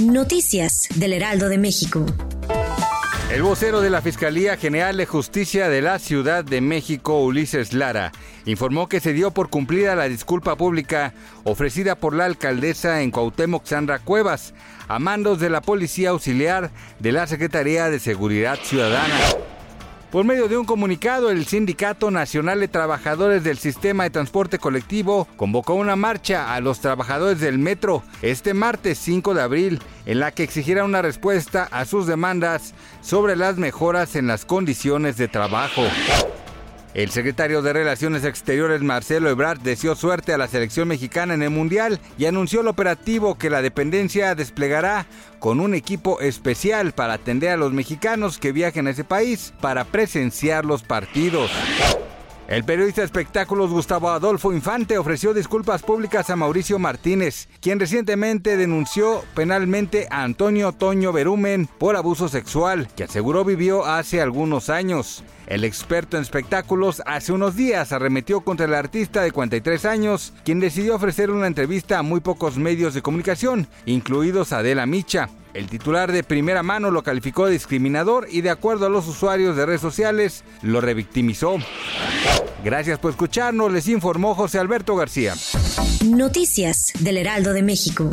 Noticias del Heraldo de México. El vocero de la Fiscalía General de Justicia de la Ciudad de México, Ulises Lara, informó que se dio por cumplida la disculpa pública ofrecida por la alcaldesa en Cuauhtémoc, Sandra Cuevas, a mandos de la Policía Auxiliar de la Secretaría de Seguridad Ciudadana. Por medio de un comunicado, el Sindicato Nacional de Trabajadores del Sistema de Transporte Colectivo convocó una marcha a los trabajadores del metro este martes 5 de abril, en la que exigirá una respuesta a sus demandas sobre las mejoras en las condiciones de trabajo. El secretario de Relaciones Exteriores Marcelo Ebrard deseó suerte a la selección mexicana en el Mundial y anunció el operativo que la dependencia desplegará con un equipo especial para atender a los mexicanos que viajen a ese país para presenciar los partidos. El periodista de espectáculos Gustavo Adolfo Infante ofreció disculpas públicas a Mauricio Martínez, quien recientemente denunció penalmente a Antonio Toño Berumen por abuso sexual, que aseguró vivió hace algunos años. El experto en espectáculos hace unos días arremetió contra el artista de 43 años, quien decidió ofrecer una entrevista a muy pocos medios de comunicación, incluidos Adela Micha. El titular de primera mano lo calificó de discriminador y de acuerdo a los usuarios de redes sociales lo revictimizó. Gracias por escucharnos, les informó José Alberto García. Noticias del Heraldo de México.